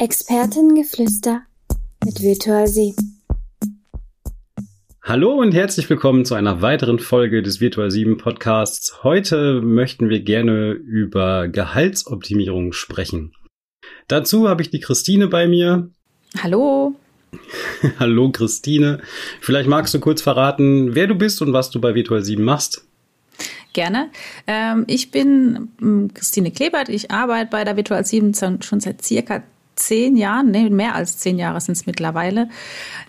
Expertengeflüster mit Virtual Sie. Hallo und herzlich willkommen zu einer weiteren Folge des Virtual 7 Podcasts. Heute möchten wir gerne über Gehaltsoptimierung sprechen. Dazu habe ich die Christine bei mir. Hallo. Hallo Christine. Vielleicht magst du kurz verraten, wer du bist und was du bei Virtual 7 machst. Gerne. Ähm, ich bin ähm, Christine Klebert. Ich arbeite bei der Virtual 7 schon seit circa zehn Jahren, nee, mehr als zehn Jahre sind es mittlerweile.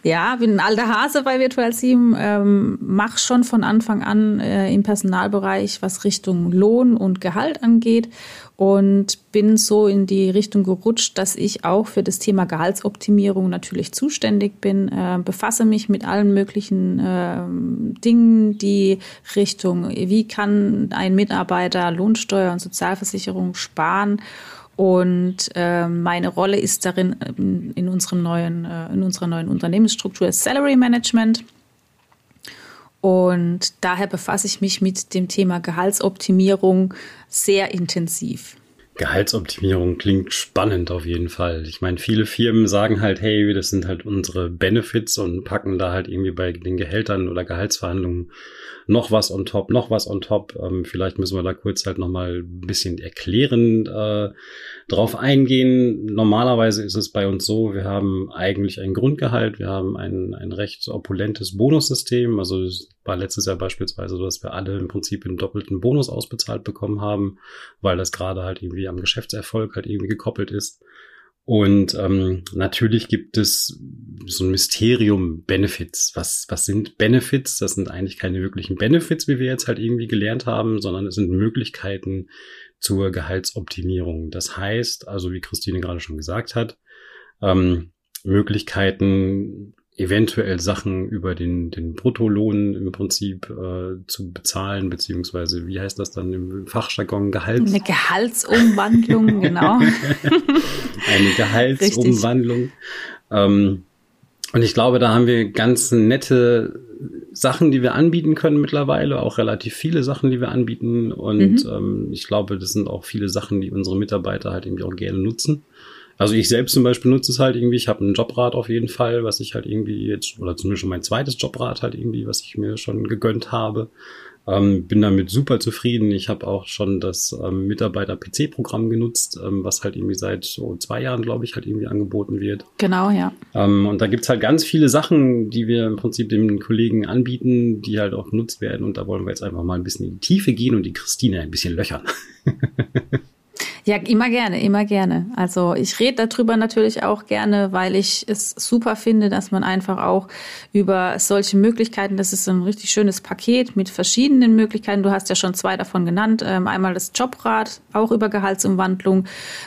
Ja, bin ein alter Hase bei Virtual 7, ähm, mache schon von Anfang an äh, im Personalbereich, was Richtung Lohn und Gehalt angeht. Und bin so in die Richtung gerutscht, dass ich auch für das Thema Gehaltsoptimierung natürlich zuständig bin, äh, befasse mich mit allen möglichen äh, Dingen, die Richtung, wie kann ein Mitarbeiter Lohnsteuer und Sozialversicherung sparen und äh, meine Rolle ist darin ähm, in, unserem neuen, äh, in unserer neuen Unternehmensstruktur Salary Management. Und daher befasse ich mich mit dem Thema Gehaltsoptimierung sehr intensiv. Gehaltsoptimierung klingt spannend auf jeden Fall. Ich meine, viele Firmen sagen halt, hey, das sind halt unsere Benefits und packen da halt irgendwie bei den Gehältern oder Gehaltsverhandlungen noch was on top, noch was on top. Ähm, vielleicht müssen wir da kurz halt nochmal ein bisschen erklärend äh, drauf eingehen. Normalerweise ist es bei uns so, wir haben eigentlich ein Grundgehalt, wir haben ein, ein recht opulentes Bonussystem. Also es war letztes Jahr beispielsweise so, dass wir alle im Prinzip einen doppelten Bonus ausbezahlt bekommen haben, weil das gerade halt irgendwie am Geschäftserfolg halt irgendwie gekoppelt ist. Und ähm, natürlich gibt es so ein Mysterium Benefits. Was, was sind Benefits? Das sind eigentlich keine wirklichen Benefits, wie wir jetzt halt irgendwie gelernt haben, sondern es sind Möglichkeiten zur Gehaltsoptimierung. Das heißt, also wie Christine gerade schon gesagt hat, ähm, Möglichkeiten, eventuell Sachen über den, den Bruttolohn im Prinzip äh, zu bezahlen, beziehungsweise wie heißt das dann im Fachjargon Gehalt? Eine Gehaltsumwandlung, genau. Eine Gehaltsumwandlung. Ähm, und ich glaube, da haben wir ganz nette Sachen, die wir anbieten können mittlerweile, auch relativ viele Sachen, die wir anbieten. Und mhm. ähm, ich glaube, das sind auch viele Sachen, die unsere Mitarbeiter halt irgendwie auch gerne nutzen. Also ich selbst zum Beispiel nutze es halt irgendwie, ich habe ein Jobrad auf jeden Fall, was ich halt irgendwie jetzt, oder zumindest schon mein zweites Jobrad halt irgendwie, was ich mir schon gegönnt habe. Ähm, bin damit super zufrieden. Ich habe auch schon das ähm, Mitarbeiter-PC-Programm genutzt, ähm, was halt irgendwie seit so zwei Jahren, glaube ich, halt irgendwie angeboten wird. Genau, ja. Ähm, und da gibt's halt ganz viele Sachen, die wir im Prinzip den Kollegen anbieten, die halt auch genutzt werden. Und da wollen wir jetzt einfach mal ein bisschen in die Tiefe gehen und die Christine ein bisschen löchern. Ja, immer gerne, immer gerne. Also ich rede darüber natürlich auch gerne, weil ich es super finde, dass man einfach auch über solche Möglichkeiten, das ist ein richtig schönes Paket mit verschiedenen Möglichkeiten. Du hast ja schon zwei davon genannt. Ähm, einmal das Jobrat, auch über Gehaltsumwandlung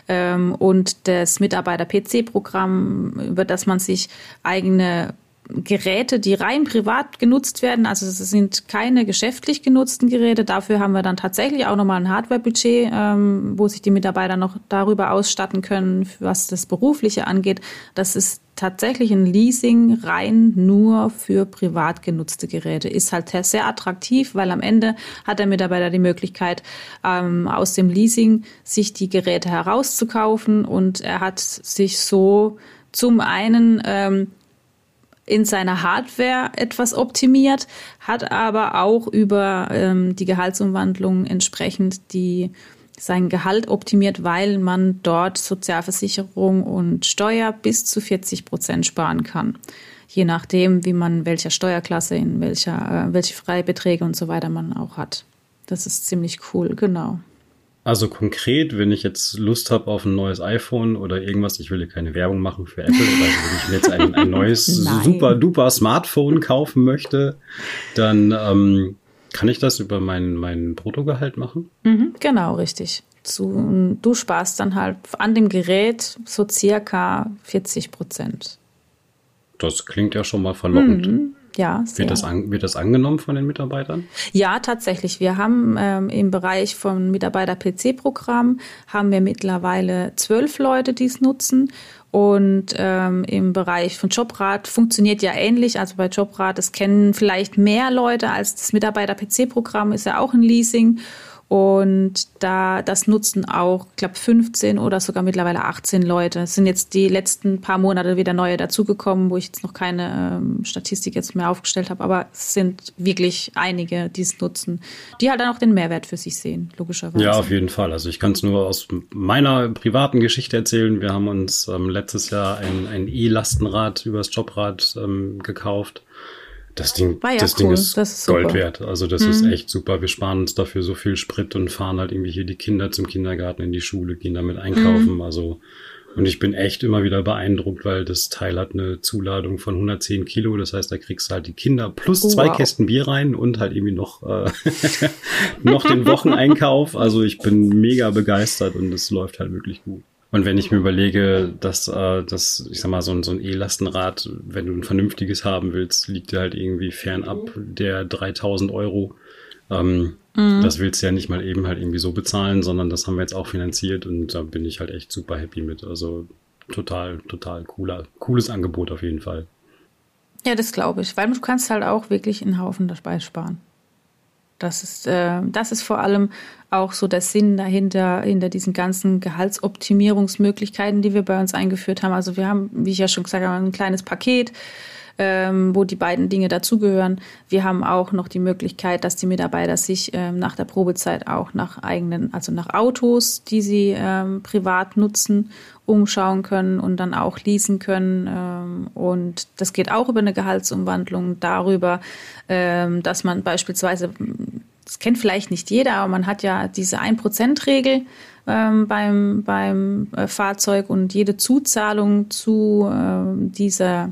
ähm, und das Mitarbeiter-PC-Programm, über das man sich eigene Geräte, die rein privat genutzt werden. Also es sind keine geschäftlich genutzten Geräte. Dafür haben wir dann tatsächlich auch nochmal ein Hardware-Budget, ähm, wo sich die Mitarbeiter noch darüber ausstatten können, was das Berufliche angeht. Das ist tatsächlich ein Leasing rein nur für privat genutzte Geräte. Ist halt sehr attraktiv, weil am Ende hat der Mitarbeiter die Möglichkeit, ähm, aus dem Leasing sich die Geräte herauszukaufen und er hat sich so zum einen ähm, in seiner Hardware etwas optimiert, hat aber auch über ähm, die Gehaltsumwandlung entsprechend die sein Gehalt optimiert, weil man dort Sozialversicherung und Steuer bis zu 40 Prozent sparen kann. Je nachdem, wie man welcher Steuerklasse, in welcher, äh, welche Freibeträge und so weiter man auch hat. Das ist ziemlich cool, genau. Also konkret, wenn ich jetzt Lust habe auf ein neues iPhone oder irgendwas, ich will hier keine Werbung machen für Apple, oder wenn ich mir jetzt ein, ein neues super duper Smartphone kaufen möchte, dann ähm, kann ich das über mein, mein Bruttogehalt machen? Mhm, genau, richtig. Zu, du sparst dann halt an dem Gerät so circa 40 Prozent. Das klingt ja schon mal verlockend. Mhm. Ja, sehr. Wird das, an, wird das angenommen von den Mitarbeitern? Ja, tatsächlich. Wir haben ähm, im Bereich vom Mitarbeiter-PC-Programm haben wir mittlerweile zwölf Leute, die es nutzen. Und ähm, im Bereich von Jobrat funktioniert ja ähnlich. Also bei Jobrat, das kennen vielleicht mehr Leute als das Mitarbeiter-PC-Programm, ist ja auch ein Leasing. Und da das nutzen auch, ich glaube, 15 oder sogar mittlerweile 18 Leute. Es sind jetzt die letzten paar Monate wieder neue dazugekommen, wo ich jetzt noch keine ähm, Statistik jetzt mehr aufgestellt habe. Aber es sind wirklich einige, die es nutzen, die halt dann auch den Mehrwert für sich sehen, logischerweise. Ja, auf jeden Fall. Also ich kann es nur aus meiner privaten Geschichte erzählen. Wir haben uns ähm, letztes Jahr ein, ein E-Lastenrad übers Jobrad ähm, gekauft das Ding, ja das cool. Ding ist, ist Gold wert. Also das mhm. ist echt super. Wir sparen uns dafür so viel Sprit und fahren halt irgendwie hier die Kinder zum Kindergarten in die Schule, gehen damit einkaufen. Mhm. Also und ich bin echt immer wieder beeindruckt, weil das Teil hat eine Zuladung von 110 Kilo. Das heißt, da kriegst du halt die Kinder plus oh, zwei wow. Kästen Bier rein und halt irgendwie noch, äh, noch den Wocheneinkauf. Also ich bin mega begeistert und es läuft halt wirklich gut. Und wenn ich mir überlege, dass äh, das, ich sag mal, so ein, so ein E-Lastenrad, wenn du ein vernünftiges haben willst, liegt dir halt irgendwie fernab der 3000 Euro. Ähm, mhm. Das willst du ja nicht mal eben halt irgendwie so bezahlen, sondern das haben wir jetzt auch finanziert und da bin ich halt echt super happy mit. Also total, total cooler, cooles Angebot auf jeden Fall. Ja, das glaube ich, weil du kannst halt auch wirklich einen Haufen dabei sparen. Das ist, äh, das ist vor allem auch so der Sinn dahinter, hinter diesen ganzen Gehaltsoptimierungsmöglichkeiten, die wir bei uns eingeführt haben. Also wir haben, wie ich ja schon gesagt habe, ein kleines Paket, ähm, wo die beiden Dinge dazugehören. Wir haben auch noch die Möglichkeit, dass die Mitarbeiter sich ähm, nach der Probezeit auch nach eigenen, also nach Autos, die sie ähm, privat nutzen, umschauen können und dann auch leasen können. Ähm, und das geht auch über eine Gehaltsumwandlung darüber, ähm, dass man beispielsweise, das kennt vielleicht nicht jeder, aber man hat ja diese 1%-Regel ähm, beim, beim äh, Fahrzeug und jede Zuzahlung zu dieser äh,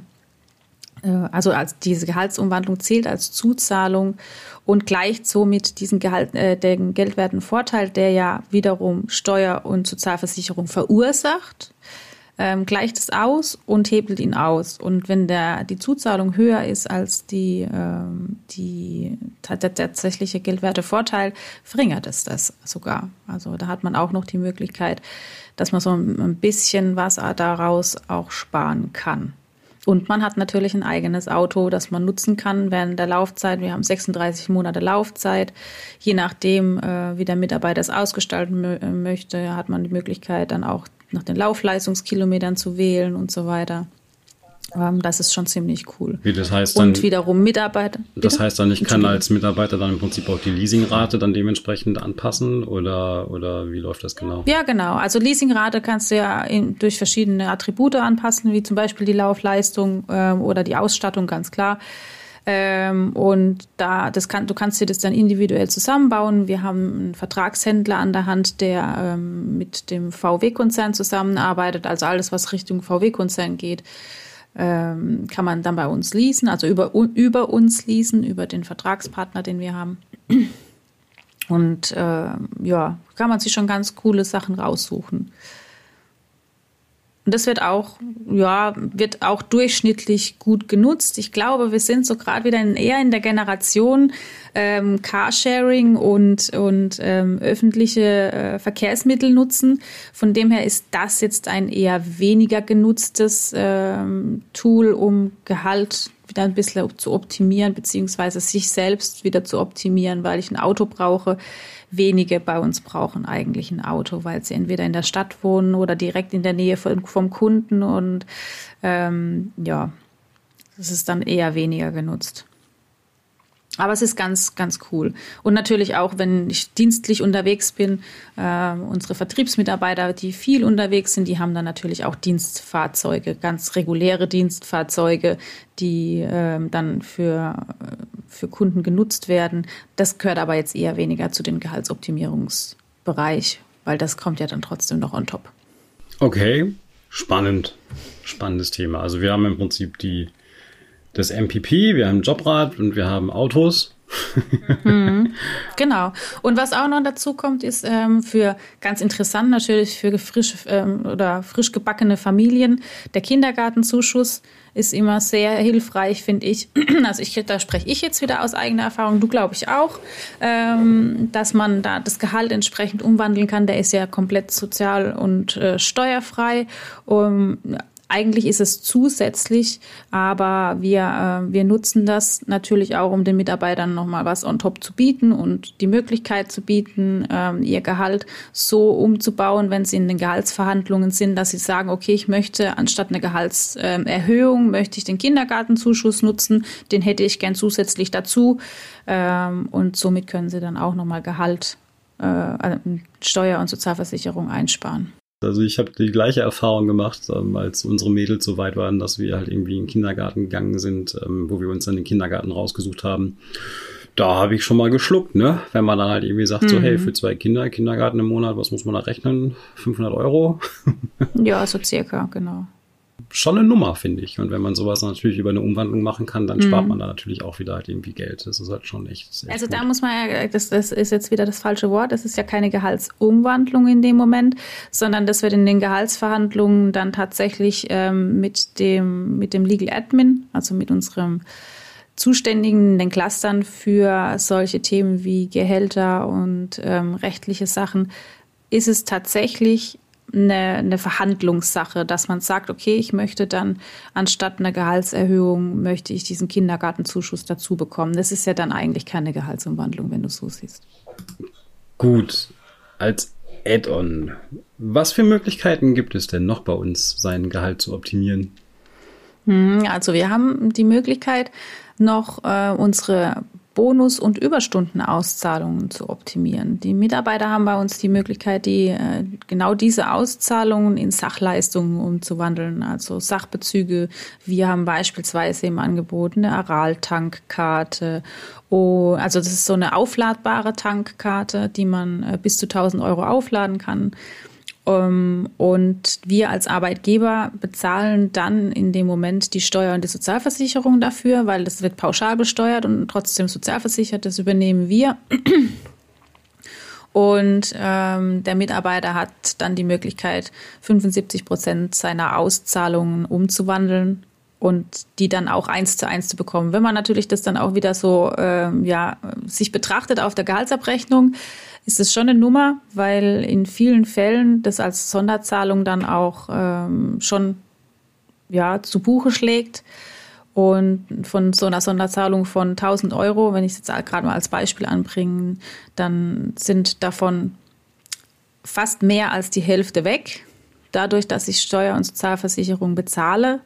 also als diese Gehaltsumwandlung zählt als Zuzahlung und gleicht somit diesen Gehalt, äh, den geldwerten Vorteil, der ja wiederum Steuer- und Sozialversicherung verursacht, ähm, gleicht es aus und hebelt ihn aus. Und wenn der, die Zuzahlung höher ist als die, ähm, die, der tatsächliche geldwerte Vorteil, verringert es das sogar. Also da hat man auch noch die Möglichkeit, dass man so ein bisschen was daraus auch sparen kann. Und man hat natürlich ein eigenes Auto, das man nutzen kann während der Laufzeit. Wir haben 36 Monate Laufzeit. Je nachdem, äh, wie der Mitarbeiter es ausgestalten äh, möchte, hat man die Möglichkeit, dann auch nach den Laufleistungskilometern zu wählen und so weiter. Das ist schon ziemlich cool. Wie das heißt dann, und wiederum Mitarbeiter. Bitte? Das heißt dann, ich kann als Mitarbeiter dann im Prinzip auch die Leasingrate dann dementsprechend anpassen oder, oder wie läuft das genau? Ja, genau. Also Leasingrate kannst du ja in, durch verschiedene Attribute anpassen, wie zum Beispiel die Laufleistung ähm, oder die Ausstattung, ganz klar. Ähm, und da, das kann, du kannst dir das dann individuell zusammenbauen. Wir haben einen Vertragshändler an der Hand, der ähm, mit dem VW-Konzern zusammenarbeitet, also alles, was Richtung VW-Konzern geht ähm, kann man dann bei uns leasen, also über, über uns leasen, über den Vertragspartner, den wir haben. Und äh, ja, kann man sich schon ganz coole Sachen raussuchen. Und das wird auch, ja, wird auch durchschnittlich gut genutzt. Ich glaube, wir sind so gerade wieder in, eher in der Generation ähm, Carsharing und, und ähm, öffentliche äh, Verkehrsmittel nutzen. Von dem her ist das jetzt ein eher weniger genutztes ähm, Tool, um Gehalt wieder ein bisschen zu optimieren, beziehungsweise sich selbst wieder zu optimieren, weil ich ein Auto brauche wenige bei uns brauchen eigentlich ein Auto, weil sie entweder in der Stadt wohnen oder direkt in der Nähe vom, vom Kunden und ähm, ja, das ist dann eher weniger genutzt. Aber es ist ganz, ganz cool. Und natürlich auch, wenn ich dienstlich unterwegs bin, äh, unsere Vertriebsmitarbeiter, die viel unterwegs sind, die haben dann natürlich auch Dienstfahrzeuge, ganz reguläre Dienstfahrzeuge, die äh, dann für, für Kunden genutzt werden. Das gehört aber jetzt eher weniger zu dem Gehaltsoptimierungsbereich, weil das kommt ja dann trotzdem noch on top. Okay, spannend. Spannendes Thema. Also wir haben im Prinzip die das MPP, wir haben Jobrad und wir haben Autos. mhm, genau. Und was auch noch dazu kommt, ist ähm, für ganz interessant natürlich für frisch ähm, oder frisch gebackene Familien der Kindergartenzuschuss ist immer sehr hilfreich, finde ich. Also ich, da spreche ich jetzt wieder aus eigener Erfahrung, du glaube ich auch, ähm, dass man da das Gehalt entsprechend umwandeln kann. Der ist ja komplett sozial und äh, steuerfrei. Um, Eigentlich ist es zusätzlich, aber wir, äh, wir nutzen das natürlich auch, um den Mitarbeitern nochmal was on top zu bieten und die Möglichkeit zu bieten, äh, ihr Gehalt so umzubauen, wenn sie in den Gehaltsverhandlungen sind, dass sie sagen, okay, ich möchte anstatt eine Gehaltserhöhung, möchte ich den Kindergartenzuschuss nutzen, den hätte ich gern zusätzlich dazu. Ähm, und somit können sie dann auch nochmal Gehalt, äh, Steuer und Sozialversicherung einsparen. Also ich habe die gleiche Erfahrung gemacht, ähm, als unsere Mädels so weit waren, dass wir halt irgendwie in den Kindergarten gegangen sind, ähm, wo wir uns dann den Kindergarten rausgesucht haben. Da habe ich schon mal geschluckt, ne? Wenn man dann halt irgendwie sagt, mhm. so hey, für zwei Kinder, Kindergarten im Monat, was muss man da rechnen? 500 Euro? ja, so circa, genau schon eine Nummer, finde ich. Und wenn man sowas natürlich über eine Umwandlung machen kann, dann mhm. spart man da natürlich auch wieder halt irgendwie Geld. Das ist halt schon echt. echt also gut. da muss man ja, das, das ist jetzt wieder das falsche Wort, das ist ja keine Gehaltsumwandlung in dem Moment, sondern das wird in den Gehaltsverhandlungen dann tatsächlich ähm, mit dem, mit dem Legal Admin, also mit unserem Zuständigen in den Clustern für solche Themen wie Gehälter und ähm, rechtliche Sachen, ist es tatsächlich eine, eine Verhandlungssache, dass man sagt, okay, ich möchte dann anstatt einer Gehaltserhöhung, möchte ich diesen Kindergartenzuschuss dazu bekommen. Das ist ja dann eigentlich keine Gehaltsumwandlung, wenn du so siehst. Gut, als Add-on, was für Möglichkeiten gibt es denn noch bei uns, sein Gehalt zu optimieren? Hm, also wir haben die Möglichkeit, noch äh, unsere Bonus- und Überstundenauszahlungen zu optimieren. Die Mitarbeiter haben bei uns die Möglichkeit, die, äh, genau diese Auszahlungen in Sachleistungen umzuwandeln, also Sachbezüge. Wir haben beispielsweise im Angebot eine Aral-Tankkarte. Oh, also das ist so eine aufladbare Tankkarte, die man äh, bis zu 1000 Euro aufladen kann. Ähm, und wir als Arbeitgeber bezahlen dann in dem Moment die Steuer und die Sozialversicherung dafür, weil das wird pauschal besteuert und trotzdem sozialversichert. Das übernehmen wir. Und ähm, der Mitarbeiter hat dann die Möglichkeit, 75 Prozent seiner Auszahlungen umzuwandeln und die dann auch eins zu eins zu bekommen. Wenn man natürlich das dann auch wieder so ähm, ja sich betrachtet auf der Gehaltsabrechnung, ist es schon eine Nummer, weil in vielen Fällen das als Sonderzahlung dann auch ähm, schon ja, zu Buche schlägt. Und von so einer Sonderzahlung von 1000 Euro, wenn ich es jetzt gerade mal als Beispiel anbringe, dann sind davon fast mehr als die Hälfte weg, dadurch, dass ich Steuer- und Sozialversicherung bezahle.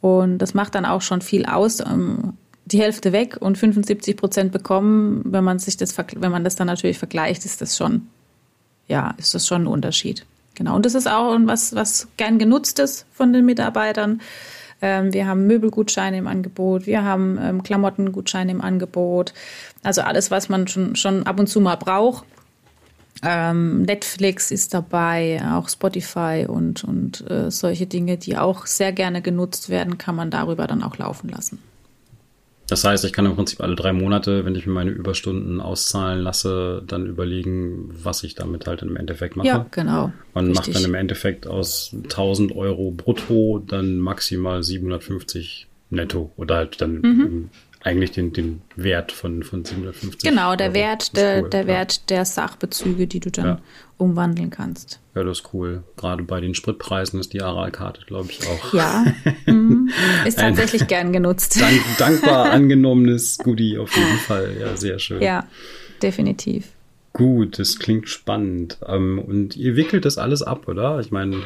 Und das macht dann auch schon viel aus. Ähm, die Hälfte weg und 75 Prozent bekommen, wenn man sich das, wenn man das dann natürlich vergleicht, ist das schon, ja, ist das schon ein Unterschied. Genau. Und das ist auch was, was gern genutzt ist von den Mitarbeitern. Ähm, wir haben Möbelgutscheine im Angebot, wir haben ähm, Klamottengutscheine im Angebot. Also alles, was man schon, schon ab und zu mal braucht. Ähm, Netflix ist dabei, auch Spotify und, und äh, solche Dinge, die auch sehr gerne genutzt werden, kann man darüber dann auch laufen lassen. Das heißt, ich kann im Prinzip alle drei Monate, wenn ich mir meine Überstunden auszahlen lasse, dann überlegen, was ich damit halt im Endeffekt mache. Ja, genau. Man Richtig. macht dann im Endeffekt aus 1000 Euro brutto dann maximal 750 netto oder halt dann mhm eigentlich den, den Wert von, von 750. Genau, der Euro. Wert, der, cool, der ja. Wert der Sachbezüge, die du dann ja. umwandeln kannst. Ja, das ist cool. Gerade bei den Spritpreisen ist die Aral-Karte, glaube ich, auch. Ja, mhm. ist tatsächlich gern genutzt. Dank, dankbar angenommenes Goodie auf jeden Fall. Ja, sehr schön. Ja, definitiv. Gut, das klingt spannend. Ähm, und ihr wickelt das alles ab, oder? Ich meine,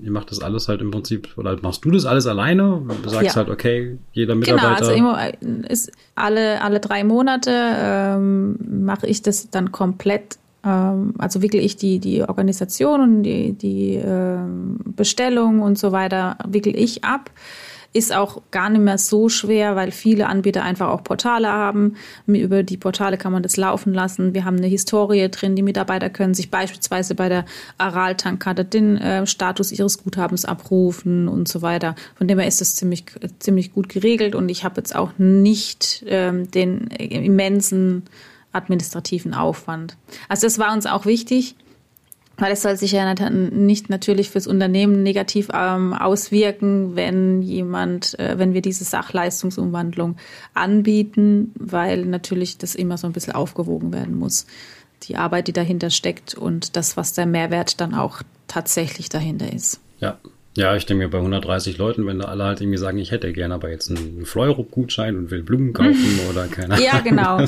ihr macht das alles halt im Prinzip, oder machst du das alles alleine? Du sagst ja. halt, okay, jeder Mitarbeiter. Genau, also ist alle, alle drei Monate ähm, mache ich das dann komplett, ähm, also wickel ich die, die Organisation und die, die ähm, Bestellung und so weiter, wickel ich ab. Ist auch gar nicht mehr so schwer, weil viele Anbieter einfach auch Portale haben. Über die Portale kann man das laufen lassen. Wir haben eine Historie drin. Die Mitarbeiter können sich beispielsweise bei der Aral-Tankkarte den äh, Status ihres Guthabens abrufen und so weiter. Von dem her ist das ziemlich, ziemlich gut geregelt und ich habe jetzt auch nicht ähm, den immensen administrativen Aufwand. Also das war uns auch wichtig, weil es soll sich ja nicht natürlich fürs Unternehmen negativ ähm, auswirken, wenn jemand, äh, wenn wir diese Sachleistungsumwandlung anbieten, weil natürlich das immer so ein bisschen aufgewogen werden muss. Die Arbeit, die dahinter steckt und das, was der Mehrwert dann auch tatsächlich dahinter ist. Ja, Ja, ich denke mir bei 130 Leuten, wenn da alle halt irgendwie sagen, ich hätte gerne aber jetzt einen Fleurup-Gutschein und will Blumen kaufen oder keine Ahnung. Ja, genau.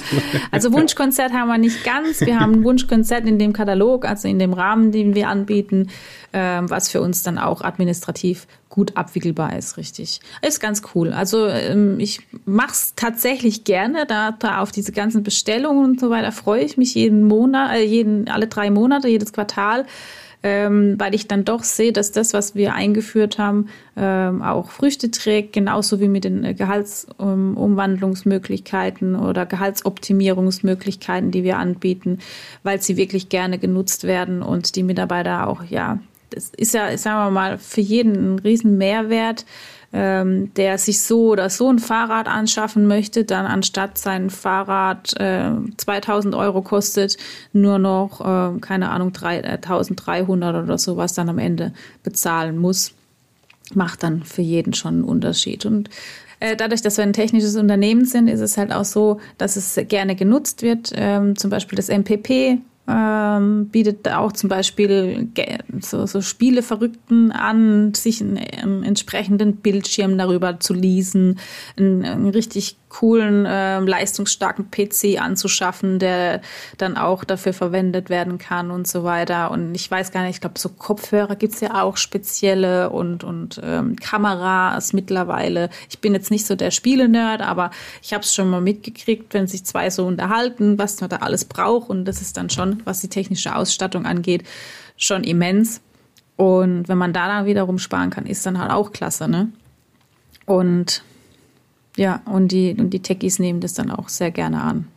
Also Wunschkonzert haben wir nicht ganz. Wir haben ein Wunschkonzert in dem Katalog, also in dem Rahmen, den wir anbieten, ähm, was für uns dann auch administrativ gut abwickelbar ist, richtig. Ist ganz cool. Also ähm, ich mache es tatsächlich gerne, da, da auf diese ganzen Bestellungen und so weiter freue ich mich jeden Monat, äh, jeden, alle drei Monate, jedes Quartal ähm, weil ich dann doch sehe, dass das, was wir eingeführt haben, ähm, auch Früchte trägt, genauso wie mit den äh, Gehaltsumwandlungsmöglichkeiten oder Gehaltsoptimierungsmöglichkeiten, die wir anbieten, weil sie wirklich gerne genutzt werden und die Mitarbeiter auch, ja, das ist ja, sagen wir mal, für jeden ein riesen Mehrwert ähm, der sich so oder so ein Fahrrad anschaffen möchte, dann anstatt sein Fahrrad äh, 2000 Euro kostet, nur noch, äh, keine Ahnung, 1300 oder sowas dann am Ende bezahlen muss, macht dann für jeden schon einen Unterschied. Und äh, dadurch, dass wir ein technisches Unternehmen sind, ist es halt auch so, dass es gerne genutzt wird. Ähm, zum Beispiel das MPP ähm, bietet auch zum Beispiel so, so Spieleverrückten an, sich einen, einen, entsprechenden Bildschirm darüber zu leasen, einen, einen richtig coolen, äh, leistungsstarken PC anzuschaffen, der dann auch dafür verwendet werden kann und so weiter. Und ich weiß gar nicht, ich glaube, so Kopfhörer gibt's ja auch spezielle und, und ähm, Kameras mittlerweile. Ich bin jetzt nicht so der Spielenerd, aber ich habe es schon mal mitgekriegt, wenn sich zwei so unterhalten, was man da alles braucht. Und das ist dann schon, was die technische Ausstattung angeht, schon immens. Und wenn man da dann wiederum sparen kann, ist dann halt auch klasse, ne? Und ja, und die, und die Techies nehmen das dann auch sehr gerne an.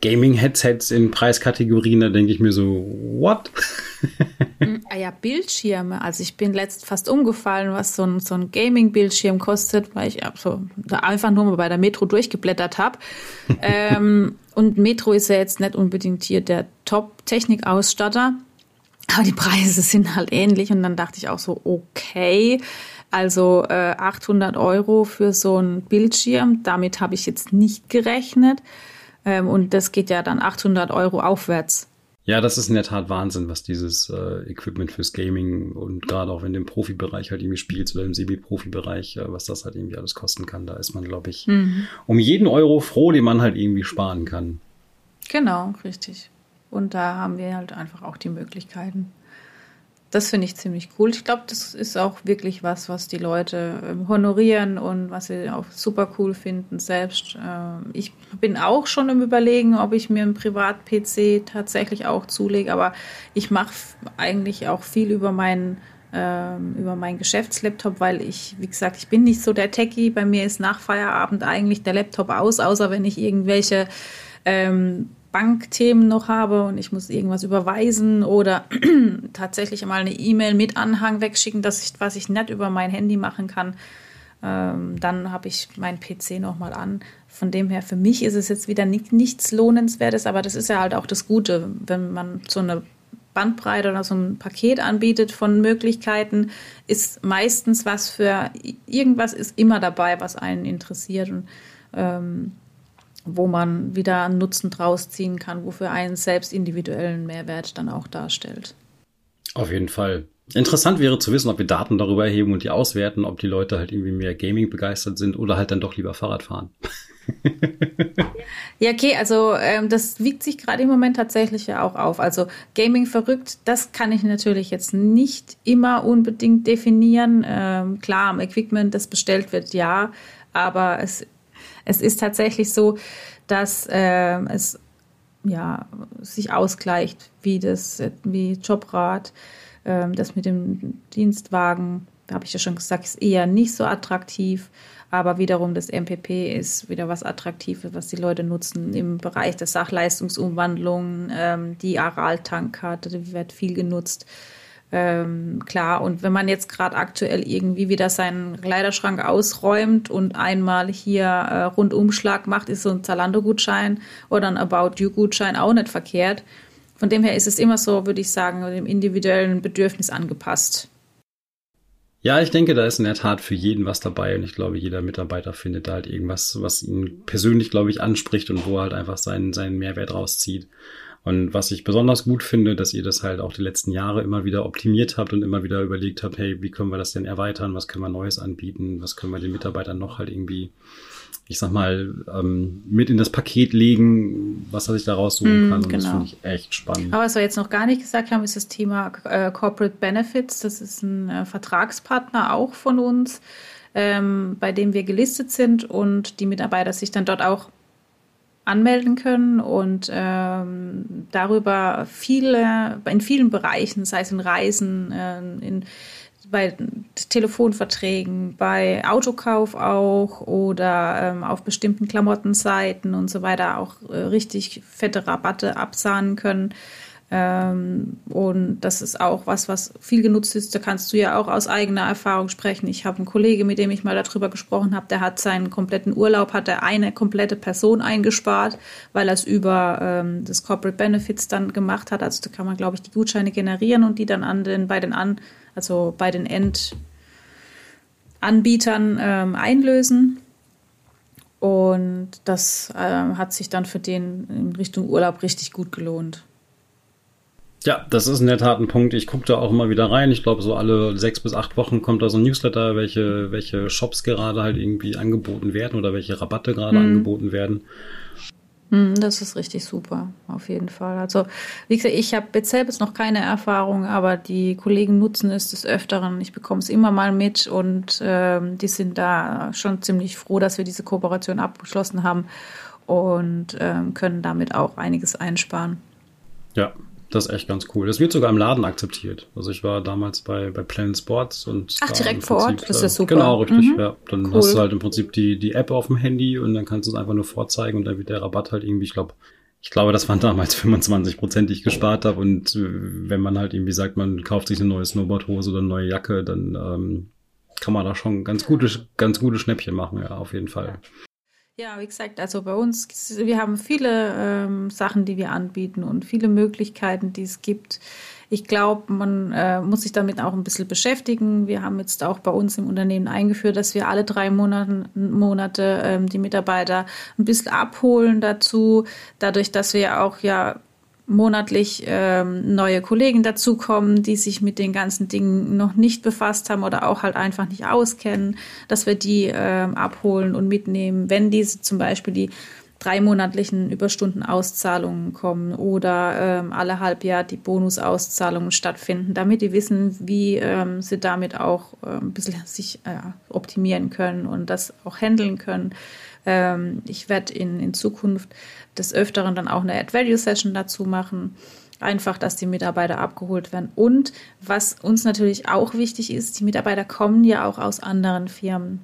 Gaming-Headsets in Preiskategorien, da denke ich mir so, what? Hm, ah ja, Bildschirme. Also ich bin letzt fast umgefallen, was so ein, so ein Gaming-Bildschirm kostet, weil ich so da einfach nur mal bei der Metro durchgeblättert habe. ähm, und Metro ist ja jetzt nicht unbedingt hier der Top-Technik-Ausstatter. Aber die Preise sind halt ähnlich und dann dachte ich auch so, okay, also äh, 800 Euro für so einen Bildschirm, damit habe ich jetzt nicht gerechnet. Ähm, und das geht ja dann 800 Euro aufwärts. Ja, das ist in der Tat Wahnsinn, was dieses äh, Equipment fürs Gaming und gerade auch du im Profibereich halt irgendwie spielst oder im Semi-Profi-Bereich, äh, was das halt irgendwie alles kosten kann. Da ist man, glaube ich, mhm. um jeden Euro froh, den man halt irgendwie sparen kann. Genau, richtig. Und da haben wir halt einfach auch die Möglichkeiten. Das finde ich ziemlich cool. Ich glaube, das ist auch wirklich was, was die Leute ähm, honorieren und was sie auch super cool finden selbst. Ähm, ich bin auch schon im Überlegen, ob ich mir einen Privat-PC tatsächlich auch zulege, aber ich mache eigentlich auch viel über meinen ähm, über meinen Geschäftslaptop, weil ich, wie gesagt, ich bin nicht so der Techie. Bei mir ist nach Feierabend eigentlich der Laptop aus, außer wenn ich irgendwelche ähm, Bankthemen noch habe und ich muss irgendwas überweisen oder tatsächlich mal eine E-Mail mit Anhang wegschicken, dass ich, was ich nicht über mein Handy machen kann, ähm, dann habe ich meinen PC nochmal an. Von dem her, für mich ist es jetzt wieder nicht, nichts Lohnenswertes, aber das ist ja halt auch das Gute, wenn man so eine Bandbreite oder so ein Paket anbietet von Möglichkeiten, ist meistens was für irgendwas ist immer dabei, was einen interessiert und ähm, wo man wieder einen Nutzen draus ziehen kann, wofür einen selbst individuellen Mehrwert dann auch darstellt. Auf jeden Fall. Interessant wäre zu wissen, ob wir Daten darüber erheben und die auswerten, ob die Leute halt irgendwie mehr Gaming begeistert sind oder halt dann doch lieber Fahrrad fahren. ja, okay, also ähm, das wiegt sich gerade im Moment tatsächlich ja auch auf. Also Gaming verrückt, das kann ich natürlich jetzt nicht immer unbedingt definieren. Ähm, klar, am Equipment, das bestellt wird, ja, aber es es ist tatsächlich so, dass äh, es ja, sich ausgleicht, wie das, wie Jobrad, äh, das mit dem Dienstwagen, habe ich ja schon gesagt, ist eher nicht so attraktiv. Aber wiederum das MPP ist wieder was Attraktives, was die Leute nutzen im Bereich der Sachleistungsumwandlung. Ähm, die Aral-Tankkarte, die wird viel genutzt. Ähm, klar, und wenn man jetzt gerade aktuell irgendwie wieder seinen Kleiderschrank ausräumt und einmal hier äh, Rundumschlag macht, ist so ein Zalando-Gutschein oder ein About You-Gutschein auch nicht verkehrt. Von dem her ist es immer so, würde ich sagen, dem individuellen Bedürfnis angepasst. Ja, ich denke, da ist in der Tat für jeden was dabei und ich glaube, jeder Mitarbeiter findet da halt irgendwas, was ihn persönlich, glaube ich, anspricht und wo er halt einfach seinen, seinen Mehrwert rauszieht. Und was ich besonders gut finde, dass ihr das halt auch die letzten Jahre immer wieder optimiert habt und immer wieder überlegt habt, hey, wie können wir das denn erweitern? Was können wir Neues anbieten? Was können wir den Mitarbeitern noch halt irgendwie, ich sag mal, ähm, mit in das Paket legen, was er sich da raussuchen mm, kann? Und genau. das finde ich echt spannend. Aber was wir jetzt noch gar nicht gesagt haben, ist das Thema äh, Corporate Benefits. Das ist ein äh, Vertragspartner auch von uns, ähm, bei dem wir gelistet sind und die Mitarbeiter sich dann dort auch anmelden können und ähm, darüber viele, in vielen Bereichen, sei es in Reisen, äh, in, bei Telefonverträgen, bei Autokauf auch oder ähm, auf bestimmten Klamottenseiten und so weiter auch äh, richtig fette Rabatte absahnen können. Ähm, und das ist auch was, was viel genutzt ist. Da kannst du ja auch aus eigener Erfahrung sprechen. Ich habe einen Kollege, mit dem ich mal darüber gesprochen habe, der hat seinen kompletten Urlaub, hat er eine komplette Person eingespart, weil er es über ähm, das Corporate Benefits dann gemacht hat. Also da kann man, glaube ich, die Gutscheine generieren und die dann an den, bei den an, also bei den Endanbietern ähm, einlösen. Und das äh, hat sich dann für den in Richtung Urlaub richtig gut gelohnt. Ja, das ist in der Tat ein Punkt. Ich gucke da auch immer wieder rein. Ich glaube, so alle sechs bis acht Wochen kommt da so ein Newsletter, welche, welche Shops gerade halt irgendwie angeboten werden oder welche Rabatte gerade mhm. angeboten werden. Hm, das ist richtig super, auf jeden Fall. Also, wie gesagt, ich habe jetzt selbst noch keine Erfahrung, aber die Kollegen nutzen es des Öfteren. Ich bekomme es immer mal mit und ähm, die sind da schon ziemlich froh, dass wir diese Kooperation abgeschlossen haben und ähm, können damit auch einiges einsparen. Ja, das ist echt ganz cool. Das wird sogar im Laden akzeptiert. Also ich war damals bei, bei Planet Sports und. Ach, direkt vor Ort? Das ist super. Genau, richtig, mhm. ja. Dann cool. hast du halt im Prinzip die, die App auf dem Handy und dann kannst du es einfach nur vorzeigen und dann wird der Rabatt halt irgendwie, ich glaube, ich glaube, das waren damals 25 Prozent, die ich gespart habe. Und äh, wenn man halt irgendwie sagt, man kauft sich eine neue Snowboardhose oder eine neue Jacke, dann ähm, kann man da schon ganz gute, ganz gute Schnäppchen machen, ja, auf jeden Fall. Ja, wie gesagt, also bei uns, wir haben viele ähm, Sachen, die wir anbieten und viele Möglichkeiten, die es gibt. Ich glaube, man äh, muss sich damit auch ein bisschen beschäftigen. Wir haben jetzt auch bei uns im Unternehmen eingeführt, dass wir alle drei Monaten, Monate ähm, die Mitarbeiter ein bisschen abholen dazu. Dadurch, dass wir auch ja monatlich ähm, neue Kollegen dazukommen, die sich mit den ganzen Dingen noch nicht befasst haben oder auch halt einfach nicht auskennen, dass wir die ähm, abholen und mitnehmen, wenn diese zum Beispiel die drei monatlichen Überstundenauszahlungen kommen oder ähm, alle Halbjahr die Bonusauszahlungen stattfinden, damit die wissen, wie ähm, sie damit auch äh, ein bisschen sich äh, optimieren können und das auch handeln können. Ähm, ich werde in, in Zukunft des Öfteren dann auch eine Add-Value-Session dazu machen. Einfach, dass die Mitarbeiter abgeholt werden. Und was uns natürlich auch wichtig ist, die Mitarbeiter kommen ja auch aus anderen Firmen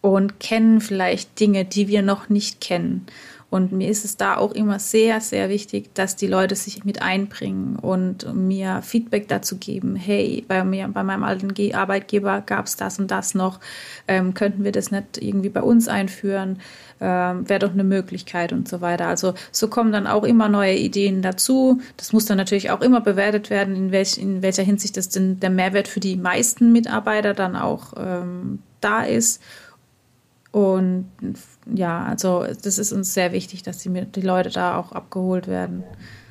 und kennen vielleicht Dinge, die wir noch nicht kennen. Und mir ist es da auch immer sehr, sehr wichtig, dass die Leute sich mit einbringen und mir Feedback dazu geben. Hey, bei mir, bei meinem alten Arbeitgeber gab es das und das noch. Ähm, könnten wir das nicht irgendwie bei uns einführen? Ähm, Wäre doch eine Möglichkeit und so weiter. Also so kommen dann auch immer neue Ideen dazu. Das muss dann natürlich auch immer bewertet werden, in, welch, in welcher Hinsicht das denn der Mehrwert für die meisten Mitarbeiter dann auch ähm, da ist. Und ja, also das ist uns sehr wichtig, dass die, die Leute da auch abgeholt werden.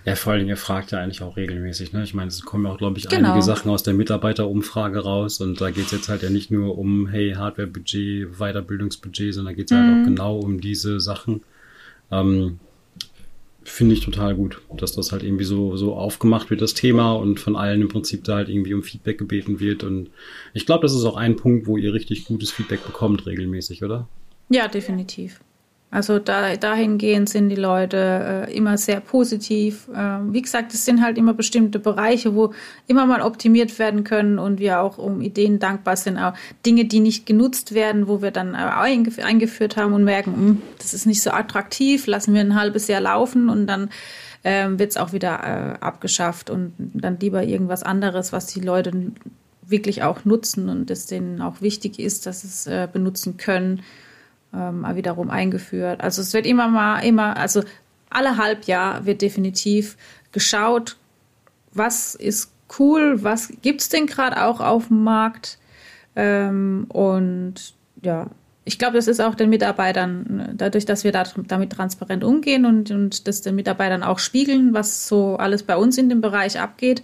Ja, vor allem, ihr fragt ja eigentlich auch regelmäßig. Ne? Ich meine, es kommen ja auch, glaube ich, genau. einige Sachen aus der Mitarbeiterumfrage raus. Und da geht es jetzt halt ja nicht nur um, hey, Hardware-Budget, Weiterbildungsbudget, sondern geht es mhm. halt auch mhm. genau um diese Sachen. Ähm, Finde ich total gut, dass das halt irgendwie so, so aufgemacht wird, das Thema, und von allen im Prinzip da halt irgendwie um Feedback gebeten wird. Und ich glaube, das ist auch ein Punkt, wo ihr richtig gutes Feedback bekommt regelmäßig, oder? Ja, definitiv. Also da, dahingehend sind die Leute äh, immer sehr positiv. Äh, wie gesagt, es sind halt immer bestimmte Bereiche, wo immer mal optimiert werden können und wir auch um Ideen dankbar sind. Auch Dinge, die nicht genutzt werden, wo wir dann äh, eingef eingeführt haben und merken, mh, hm, das ist nicht so attraktiv, lassen wir ein halbes Jahr laufen und dann ähm, wird es auch wieder äh, abgeschafft und dann lieber irgendwas anderes, was die Leute wirklich auch nutzen und es denen auch wichtig ist, dass es äh, benutzen können ähm, wiederum eingeführt. Also es wird immer mal, immer, also alle Halbjahr wird definitiv geschaut, was ist cool, was gibt es denn gerade auch auf dem Markt. Ähm, und ja, ich glaube, das ist auch den Mitarbeitern, dadurch, dass wir da, damit transparent umgehen und, und das den Mitarbeitern auch spiegeln, was so alles bei uns in dem Bereich abgeht,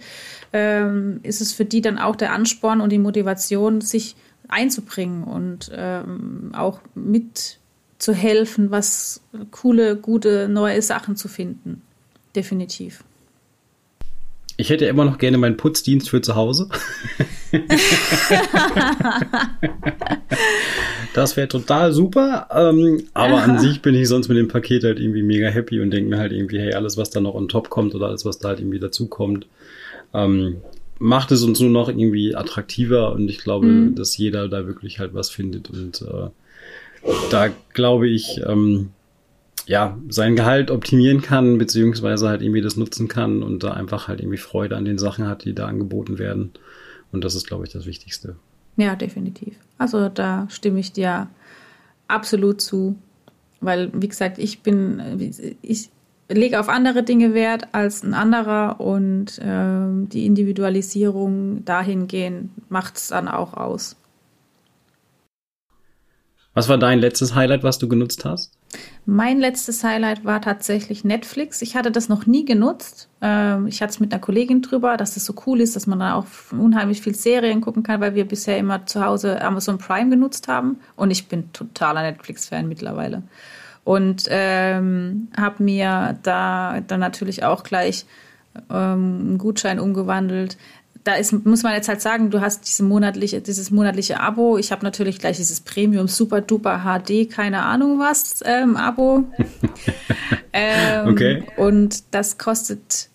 ähm, ist es für die dann auch der Ansporn und die Motivation, sich einzubringen und ähm, auch mitzuhelfen, was coole, gute, neue Sachen zu finden. Definitiv. Ich hätte immer noch gerne meinen Putzdienst für zu Hause. das wäre total super. Ähm, aber an sich bin ich sonst mit dem Paket halt irgendwie mega happy und denke mir halt irgendwie, hey, alles, was da noch on top kommt oder alles, was da halt irgendwie dazu kommt, ähm, macht es uns nur noch irgendwie attraktiver und ich glaube, mhm. dass jeder da wirklich halt was findet und äh, da glaube ich, ähm, ja, sein Gehalt optimieren kann, beziehungsweise halt irgendwie das nutzen kann und da einfach halt irgendwie Freude an den Sachen hat, die da angeboten werden. Und das ist, glaube ich, das Wichtigste. Ja, definitiv. Also da stimme ich dir absolut zu. Weil, wie gesagt, ich bin, ich lege auf andere Dinge Wert als ein anderer und ähm, die Individualisierung dahingehend macht es dann auch aus. Was war dein letztes Highlight, was du genutzt hast? Mein letztes Highlight war tatsächlich Netflix. Ich hatte das noch nie genutzt. Ähm, ich hatte es mit einer Kollegin drüber, dass das so cool ist, dass man da auch unheimlich viel Serien gucken kann, weil wir bisher immer zu Hause Amazon Prime genutzt haben. Und ich bin totaler Netflix-Fan mittlerweile. Und ähm, habe mir da dann natürlich auch gleich ähm, einen Gutschein umgewandelt da ist, muss man jetzt halt sagen, du hast diese monatliche, dieses monatliche Abo. Ich habe natürlich gleich dieses Premium Super Duper HD, keine Ahnung was, ähm, Abo. ähm, okay. Und das kostet,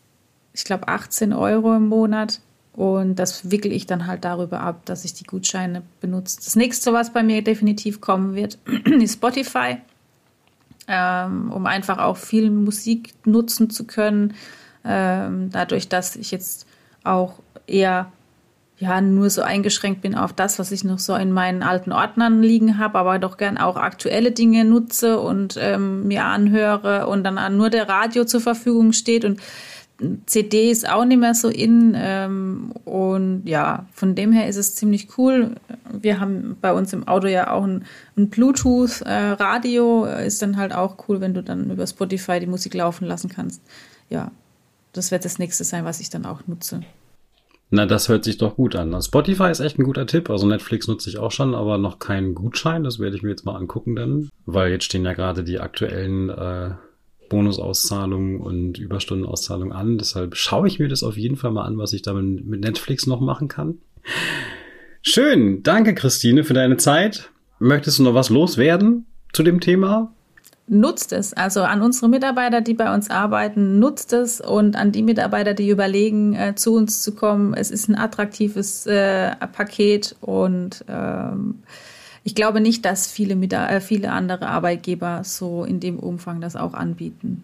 ich glaube, 18 Euro im Monat. Und das wickel ich dann halt darüber ab, dass ich die Gutscheine benutze. Das nächste, was bei mir definitiv kommen wird, ist Spotify, ähm, um einfach auch viel Musik nutzen zu können. Ähm, dadurch, dass ich jetzt auch eher ja nur so eingeschränkt bin auf das, was ich noch so in meinen alten Ordnern liegen habe, aber doch gern auch aktuelle Dinge nutze und ähm, mir anhöre und dann nur der Radio zur Verfügung steht und CD ist auch nicht mehr so in ähm, und ja, von dem her ist es ziemlich cool. Wir haben bei uns im Auto ja auch ein, ein Bluetooth-Radio, äh, ist dann halt auch cool, wenn du dann über Spotify die Musik laufen lassen kannst. Ja, das wird das nächste sein, was ich dann auch nutze. Na, das hört sich doch gut an. Spotify ist echt ein guter Tipp. Also Netflix nutze ich auch schon, aber noch keinen Gutschein. Das werde ich mir jetzt mal angucken dann. Weil jetzt stehen ja gerade die aktuellen äh, Bonusauszahlungen und Überstundenauszahlungen an. Deshalb schaue ich mir das auf jeden Fall mal an, was ich da mit Netflix noch machen kann. Schön. Danke, Christine, für deine Zeit. Möchtest du noch was loswerden zu dem Thema? nutzt es. Also an unsere Mitarbeiter, die bei uns arbeiten, nutzt es und an die Mitarbeiter, die überlegen, äh, zu uns zu kommen. Es ist ein attraktives äh, Paket und ähm, ich glaube nicht, dass viele, äh, viele andere Arbeitgeber so in dem Umfang das auch anbieten.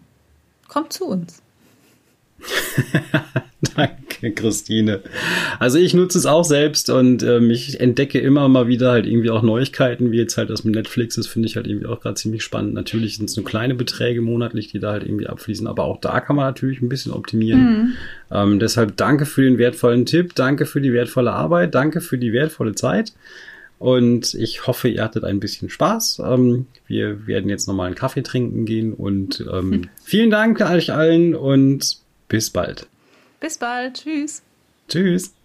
Kommt zu uns. Danke, Christine. Also ich nutze es auch selbst und ähm, ich entdecke immer mal wieder halt irgendwie auch Neuigkeiten, wie jetzt halt das mit Netflix ist, finde ich halt irgendwie auch gerade ziemlich spannend. Natürlich sind es nur kleine Beträge monatlich, die da halt irgendwie abfließen, aber auch da kann man natürlich ein bisschen optimieren. Mhm. Ähm, deshalb danke für den wertvollen Tipp, danke für die wertvolle Arbeit, danke für die wertvolle Zeit. Und ich hoffe, ihr hattet ein bisschen Spaß. Ähm, wir werden jetzt nochmal einen Kaffee trinken gehen und ähm, vielen Dank euch allen und bis bald. Bis bald. Tschüss. Tschüss.